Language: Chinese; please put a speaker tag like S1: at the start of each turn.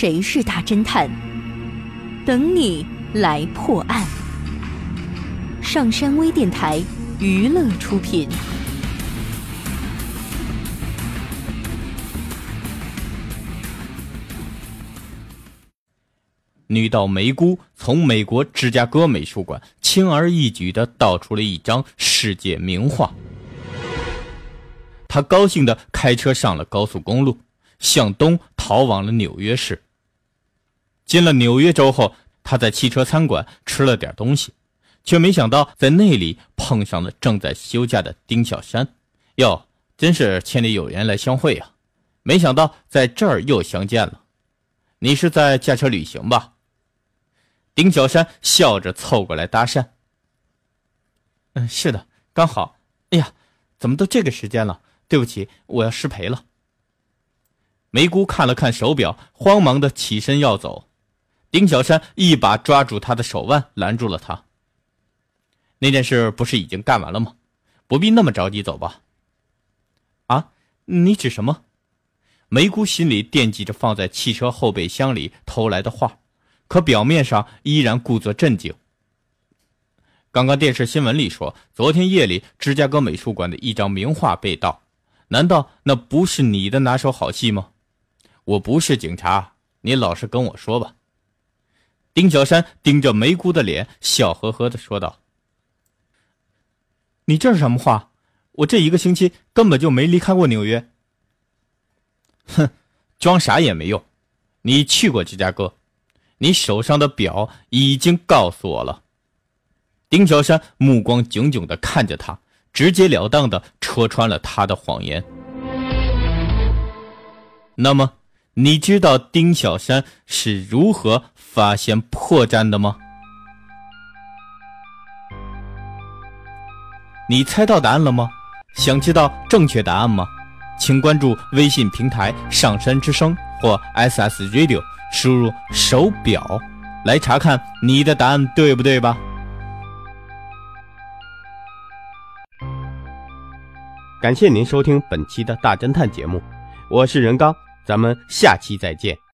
S1: 谁是大侦探？等你来破案。上山微电台娱乐出品。
S2: 女盗梅姑从美国芝加哥美术馆轻而易举地盗出了一张世界名画。她高兴地开车上了高速公路，向东逃往了纽约市。进了纽约州后，他在汽车餐馆吃了点东西，却没想到在那里碰上了正在休假的丁小山。哟，真是千里有缘来相会呀！没想到在这儿又相见了。你是在驾车旅行吧？丁小山笑着凑过来搭讪。嗯，是的，刚好。哎呀，怎么都这个时间了？对不起，我要失陪了。梅姑看了看手表，慌忙的起身要走。丁小山一把抓住他的手腕，拦住了他。那件事不是已经干完了吗？不必那么着急走吧？啊，你指什么？梅姑心里惦记着放在汽车后备箱里偷来的画。可表面上依然故作镇静。刚刚电视新闻里说，昨天夜里芝加哥美术馆的一张名画被盗，难道那不是你的拿手好戏吗？我不是警察，你老实跟我说吧。丁小山盯着梅姑的脸，笑呵呵的说道：“你这是什么话？我这一个星期根本就没离开过纽约。”哼，装傻也没用，你去过芝加哥。你手上的表已经告诉我了。丁小山目光炯炯的看着他，直截了当的戳穿了他的谎言。那么，你知道丁小山是如何发现破绽的吗？你猜到答案了吗？想知道正确答案吗？请关注微信平台“上山之声”或 SS Radio。输入手表，来查看你的答案对不对吧？
S3: 感谢您收听本期的大侦探节目，我是任刚，咱们下期再见。